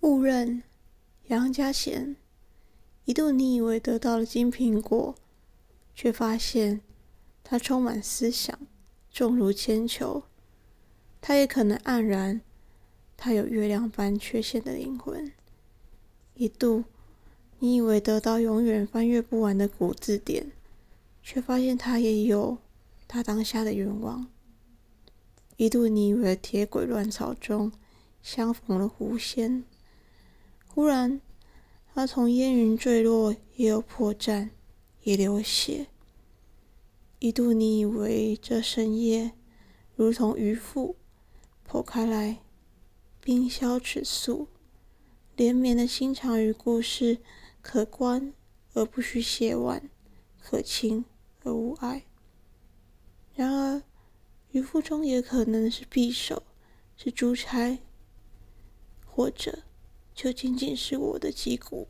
误认杨家贤。一度你以为得到了金苹果，却发现它充满思想，重如铅球。它也可能黯然，它有月亮般缺陷的灵魂。一度你以为得到永远翻阅不完的古字典，却发现它也有它当下的愿望。一度你以为铁轨乱草中相逢了狐仙，忽然他从烟云坠落，也有破绽，也流血。一度你以为这深夜如同鱼腹剖开来，冰消尺素，连绵的心肠与故事，可观而不需写完，可亲而无碍。然而。渔夫中也可能是匕首，是珠钗，或者就仅仅是我的脊骨。